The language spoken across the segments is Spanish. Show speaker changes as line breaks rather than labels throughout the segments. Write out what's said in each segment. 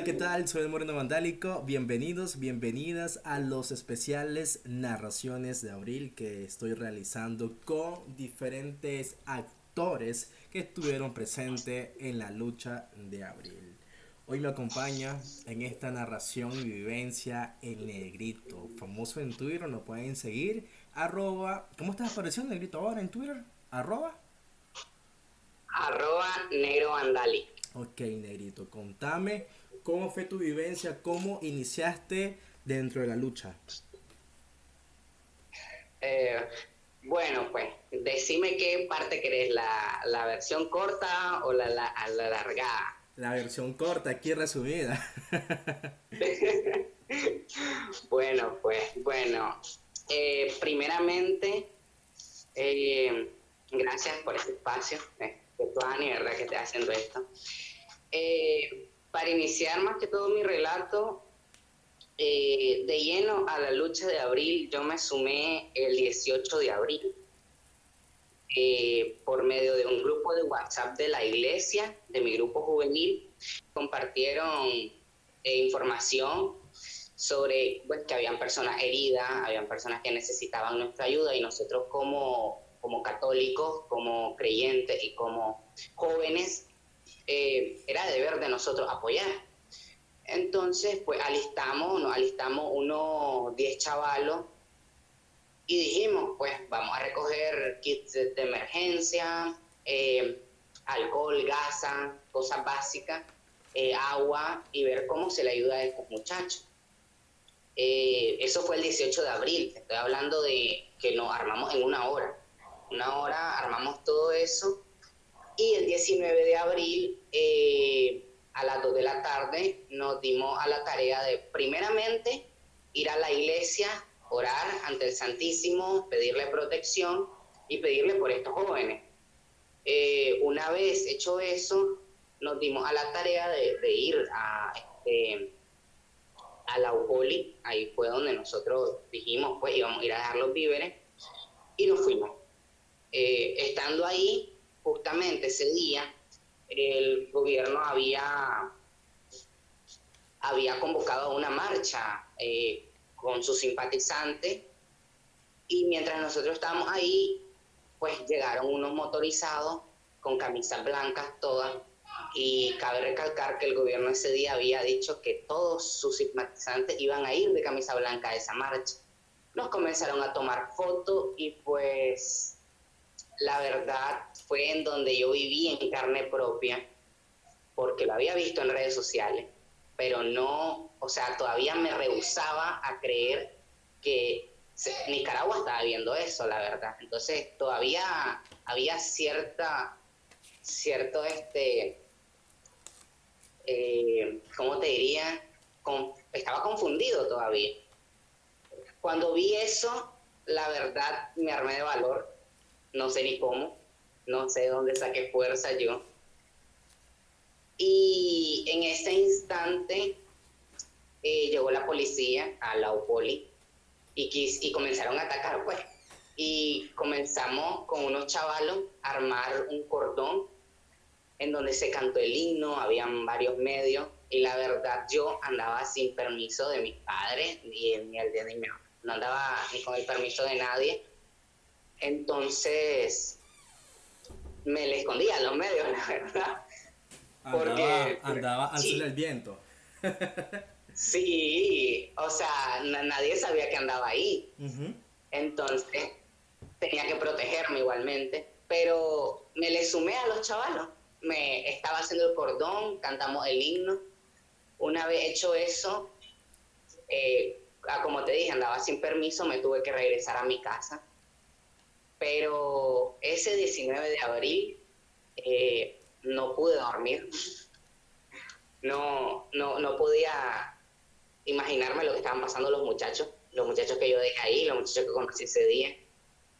Hola, ¿qué tal? Soy el Moreno Vandálico. Bienvenidos, bienvenidas a los especiales narraciones de abril que estoy realizando con diferentes actores que estuvieron presentes en la lucha de abril. Hoy me acompaña en esta narración y vivencia el negrito, famoso en Twitter, lo pueden seguir, arroba, ¿cómo estás apareciendo negrito ahora en Twitter? Arroba.
Arroba negro vandali.
Ok, negrito, contame cómo fue tu vivencia, cómo iniciaste dentro de la lucha.
Eh, bueno, pues decime qué parte querés, la, la versión corta o la, la, la largada.
La versión corta, aquí resumida.
bueno, pues, bueno. Eh, primeramente, eh, gracias por este espacio. Eh, de ¿verdad? Que esté haciendo esto. Para iniciar más que todo mi relato, de lleno a la lucha de abril, yo me sumé el 18 de abril. Eh, por medio de un grupo de WhatsApp de la iglesia, de mi grupo juvenil, compartieron eh, información sobre pues, que habían personas heridas, habían personas que necesitaban nuestra ayuda y nosotros como, como católicos, como creyentes y como jóvenes, eh, era deber de nosotros apoyar. Entonces, pues alistamos, nos alistamos unos 10 chavalos y dijimos, pues vamos a recoger kits de, emergencia, eh, alcohol, gasa, cosas básicas, eh, agua y ver cómo se le ayuda a estos muchachos. Eh, eso fue el 18 de abril, estoy hablando de que nos armamos en una hora. Una hora armamos todo eso y el 19 de abril a las 2 de la tarde nos dimos a la tarea de primeramente ir a la iglesia orar ante el Santísimo, pedirle protección y pedirle por estos jóvenes. Eh, una vez hecho eso, nos dimos a la tarea de, ir a, este, a la UPOLI, ahí fue donde nosotros dijimos, pues íbamos a ir a dejar los víveres, y nos fuimos. Eh, estando ahí, justamente ese día, el gobierno había, había convocado una marcha eh, con sus simpatizantes. Y mientras nosotros estábamos ahí, pues llegaron unos motorizados con camisas blancas todas. Y cabe recalcar que el gobierno ese día había dicho que todos sus simpatizantes iban a ir de camisa blanca a esa marcha. Nos comenzaron a tomar fotos y pues la verdad fue en donde yo viví en carne propia, porque lo había visto en redes sociales, pero no o sea, todavía me rehusaba a creer que Nicaragua estaba viendo eso, la verdad. Entonces, todavía había cierta, cierto, este, eh, ¿cómo te diría? estaba confundido todavía. Cuando vi eso, la verdad me armé de valor, no sé ni cómo, no sé dónde saqué fuerza yo. Y en ese instante eh, llegó la policía a la UPOLI y, y comenzaron a atacar, pues. Y comenzamos con unos chavalos a armar un cordón en donde se cantó el himno, habían varios medios, y la verdad yo andaba sin permiso de mis padres, ni, ni el de mi no andaba ni con el permiso de nadie. Entonces me le escondía a los medios, la verdad.
Porque andaba, al sí. del viento.
Sí, o sea, nadie sabía que andaba ahí. Entonces, tenía que protegerme igualmente. Pero me le sumé a los chavalos. Me estaba haciendo el cordón, cantamos el himno. Una vez hecho eso, eh, ah, como te dije, andaba sin permiso, me tuve que regresar a mi casa. Pero ese 19 de abril eh, no pude dormir. no, no, no podía imaginarme lo que estaban pasando los muchachos, los muchachos que yo dejé ahí, los muchachos que conocí ese día.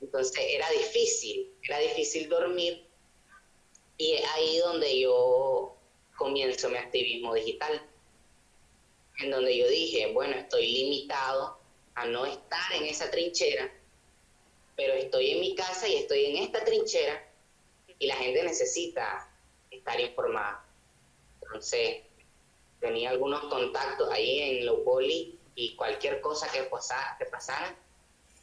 Entonces era difícil, era difícil dormir y es ahí donde yo comienzo mi activismo digital, en donde yo dije, bueno, estoy limitado a no estar en esa trinchera, pero estoy en mi casa y estoy en esta trinchera y la gente necesita estar informada. Entonces, tenía algunos contactos ahí en lo poli y cualquier cosa que, que pasara,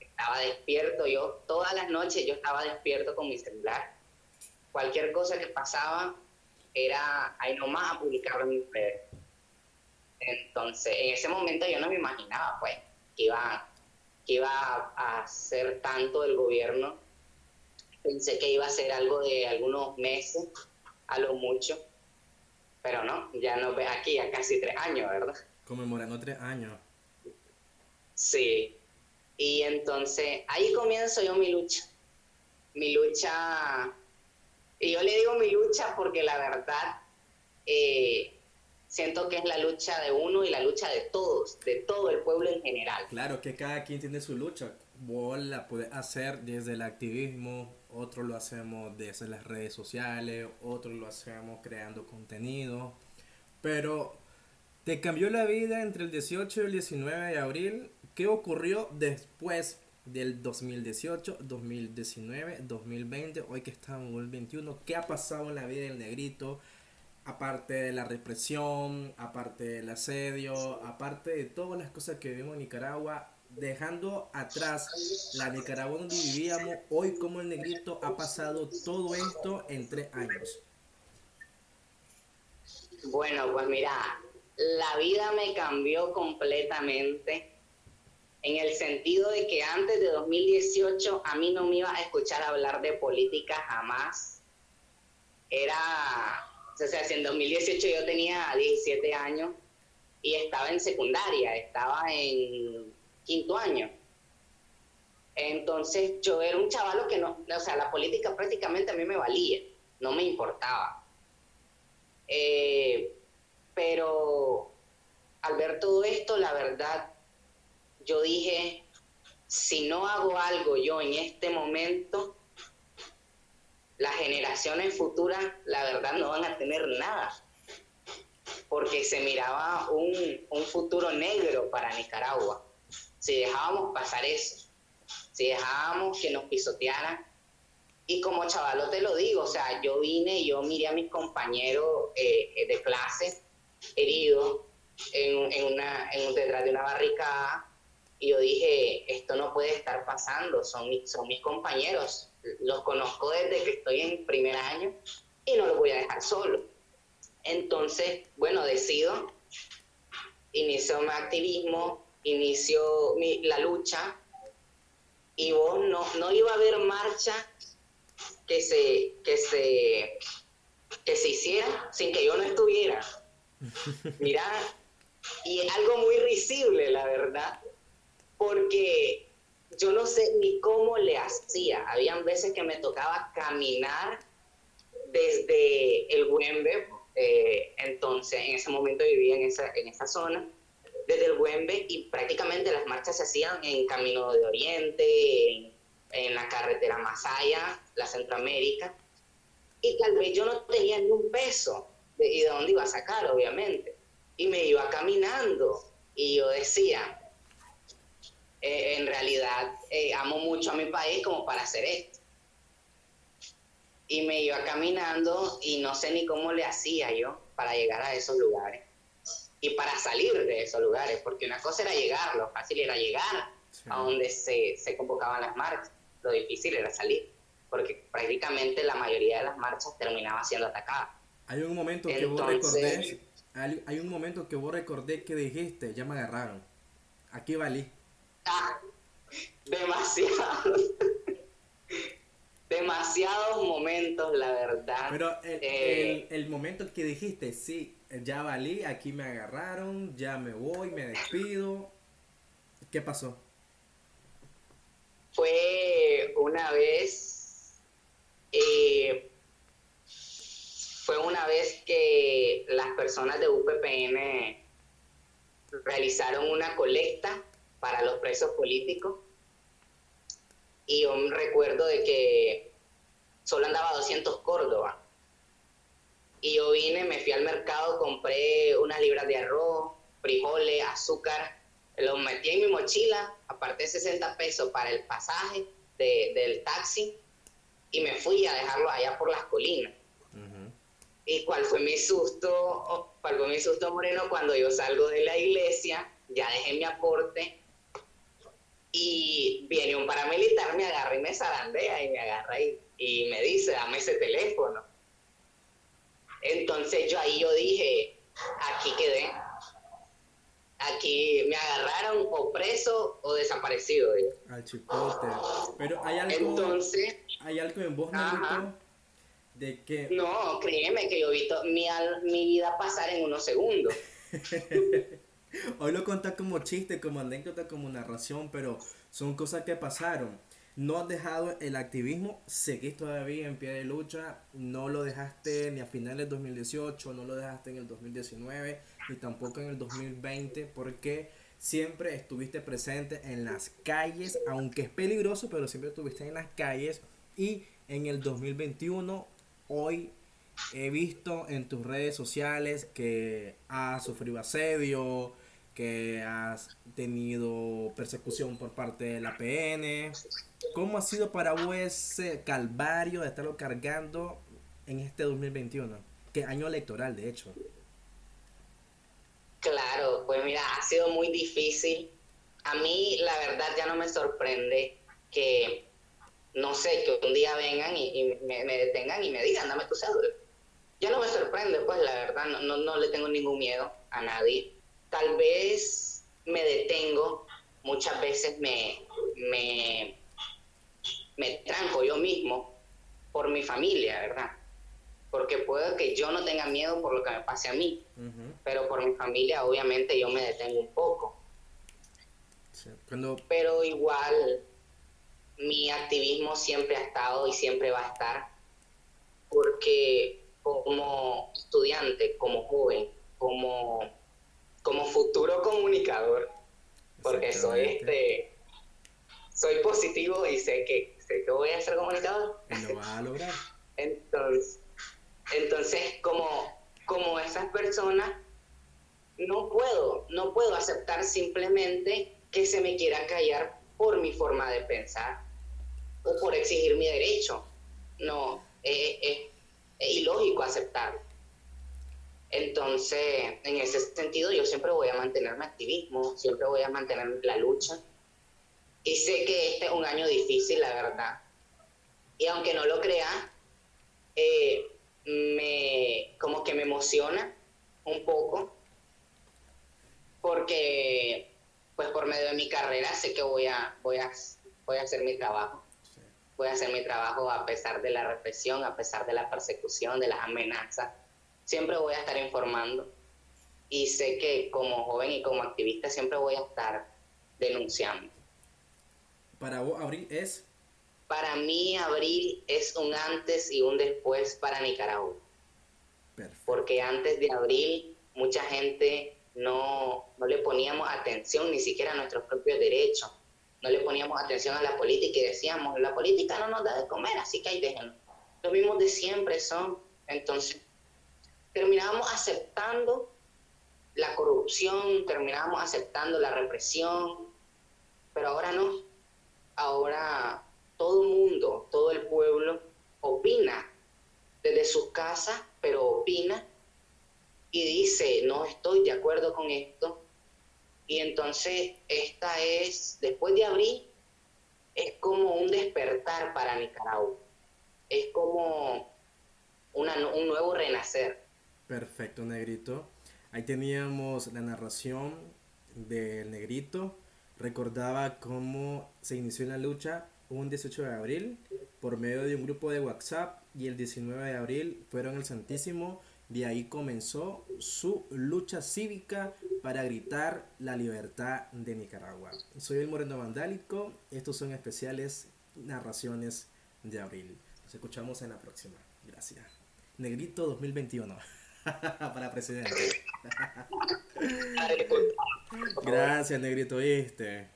estaba despierto. Yo todas las noches yo estaba despierto con mi celular. Cualquier cosa que pasaba era ahí nomás a publicarlo en mis redes. Entonces, en ese momento yo no me imaginaba, pues, que iba, que iba a hacer tanto el gobierno. Pensé que iba a ser algo de algunos meses, a lo mucho. Pero no, ya nos ve aquí a casi tres años, ¿verdad?
Conmemorando tres años.
Sí. Y entonces ahí comienzo yo mi lucha. Mi lucha, y yo le digo mi lucha porque la verdad eh, siento que es la lucha de uno y la lucha de todos, de todo el pueblo en general.
Claro, que cada quien tiene su lucha. Vos la puedes hacer desde el activismo, otros lo hacemos desde las redes sociales, otros lo hacemos creando contenido. Pero te cambió la vida entre el 18 y el 19 de abril. ¿Qué ocurrió después del 2018, 2019, 2020, hoy que estamos en el 2021? ¿Qué ha pasado en la vida del negrito? Aparte de la represión, aparte del asedio, aparte de todas las cosas que vivimos en Nicaragua, dejando atrás la Nicaragua donde vivíamos, hoy como el negrito ha pasado todo esto en tres años.
Bueno, pues mira, la vida me cambió completamente en el sentido de que antes de 2018 a mí no me iba a escuchar hablar de política jamás. Era, o sea, si en 2018 yo tenía 17 años y estaba en secundaria, estaba en quinto año. Entonces yo era un chavalo que no, o sea, la política prácticamente a mí me valía, no me importaba. Eh, pero al ver todo esto, la verdad, yo dije, si no hago algo yo en este momento, las generaciones futuras, la verdad, no van a tener nada. Porque se miraba un, un futuro negro para Nicaragua si dejábamos pasar eso, si dejábamos que nos pisotearan. Y como chavalo te lo digo, o sea, yo vine y yo miré a mis compañeros eh, de clase heridos en, en, una, detrás de una barricada y yo dije, esto no puede estar pasando, son, son mis compañeros, los conozco desde que estoy en primer año y no los voy a dejar solo. Entonces, bueno, decido, inicio mi activismo, inició la lucha y vos no, no iba a haber marcha que se, que se, que se hiciera sin que yo no estuviera. Mira, y es algo muy risible, la verdad, porque yo no sé ni cómo le hacía. Habían veces que me tocaba caminar desde el Güembe, eh, entonces en ese momento vivía en esa, en esa zona, desde el Güembe y prácticamente las marchas se hacían en Camino de Oriente, en, la carretera Masaya, la Centroamérica, y tal vez yo no tenía ni un peso de, y de dónde iba a sacar, obviamente, y me iba caminando y yo decía, eh, en realidad eh, amo mucho a mi país como para hacer esto. Y me iba caminando y no sé ni cómo le hacía yo para llegar a esos lugares y para salir de esos lugares, porque una cosa era llegar, lo fácil era llegar a donde se, se convocaban las marchas, lo difícil era salir, porque prácticamente la mayoría de las marchas terminaba siendo atacadas.
Hay un momento que vos recordés, hay, un momento que vos recordé que dijiste, ya me agarraron, aquí valí.
Ah, demasiado. demasiados momentos, la verdad.
Pero el, eh, el, el momento que dijiste, sí, ya valí, aquí me agarraron, ya me voy, me despido. ¿Qué pasó?
Fue una vez, eh, fue una vez que las personas de UPPN realizaron una colecta para los presos políticos y yo recuerdo de que solo andaba 200 Córdoba y yo vine, me fui al mercado, compré unas libras de arroz, frijoles, azúcar, los metí en mi mochila, aparté 60 pesos para el pasaje del taxi y me fui a dejarlo allá por las colinas. ¿Y cuál fue mi susto? ¿Cuál fue mi susto, Moreno? Cuando yo salgo de la iglesia, ya dejé mi aporte y viene un paramilitar, me agarra y me zarandea y me agarra y, y me dice, dame ese teléfono. Entonces yo ahí yo dije, aquí quedé. Aquí me agarraron o preso o desaparecido.
Al chipote. Pero hay algo,
Entonces,
hay algo en vos. Negrito, de que
no, créeme que yo he visto mi, mi vida pasar en unos segundos.
Hoy lo contás como chiste, como anécdota, como narración, pero son cosas que pasaron. No has dejado el activismo, seguís todavía en pie de lucha, no lo dejaste ni a finales del 2018, no lo dejaste en el 2019, ni tampoco en el 2020, porque siempre estuviste presente en las calles, aunque es peligroso, pero siempre estuviste en las calles y en el 2021, hoy he visto en tus redes sociales que has sufrido asedio, que has tenido persecución por parte de la PN. ¿Cómo ha sido para vos ese calvario de estarlo cargando en este 2021? Que año electoral, de hecho.
Claro, pues mira, ha sido muy difícil. A mí, la verdad, ya no me sorprende que, no sé, que un día vengan y, me detengan y me digan, dame tu cédula. Ya no me sorprende, pues la verdad, no, no, no le tengo ningún miedo a nadie. Tal vez me detengo, muchas veces me, me, me tranco yo mismo por mi familia, ¿verdad? Porque puede que yo no tenga miedo por lo que me pase a mí, pero por mi familia obviamente yo me detengo un poco.
sí. Cuando
Pero igual mi activismo siempre ha estado y siempre va a estar porque como estudiante, como joven, como, como futuro comunicador, porque soy este soy positivo y sé que sé que voy a ser comunicador.
y lo vas a lograr.
Entonces, entonces como, como esas personas, no puedo, no puedo aceptar simplemente que se me quiera callar por mi forma de pensar o por exigir mi derecho. No, es, es- es ilógico aceptarlo. Entonces, en ese sentido, yo siempre voy a mantener mi activismo, siempre voy a mantener la lucha. Y sé que este es un año difícil, la verdad. Y aunque no lo crea, eh, me, como que me emociona un poco, porque pues por medio de mi carrera sé que voy a, voy a, voy a hacer mi trabajo. A hacer mi trabajo a pesar de la represión, a pesar de la persecución, de las amenazas. Siempre voy a estar informando. Y sé que como joven y como activista siempre voy a estar denunciando.
Para vos, Abril es
Para mí, abril es un antes y un después para Nicaragua.
perfecto.
porque antes de abril mucha gente no, no le poníamos atención ni siquiera a nuestros propios derechos, no le poníamos atención a la política y decíamos, la política no nos da de comer, así que ahí déjenlo. Los mismos de siempre son, entonces terminábamos aceptando la corrupción, terminábamos aceptando la represión, pero ahora no, ahora todo el mundo, todo el pueblo opina desde sus casas, pero opina y dice, no estoy de acuerdo con esto. Y entonces esta es, después de abril, es como un despertar para Nicaragua. Es como una, un nuevo renacer.
Perfecto, Negrito. Ahí teníamos la narración del Negrito. Recordaba cómo se inició la lucha un 18 de abril por medio de un grupo de WhatsApp y el 19 de abril fueron el Santísimo. De ahí comenzó su lucha cívica para gritar la libertad de Nicaragua. Soy el Moreno Vandálico. Estos son especiales narraciones de abril. Nos escuchamos en la próxima. Gracias. Negrito 2021 para presidente. Gracias, Negrito, ¿viste?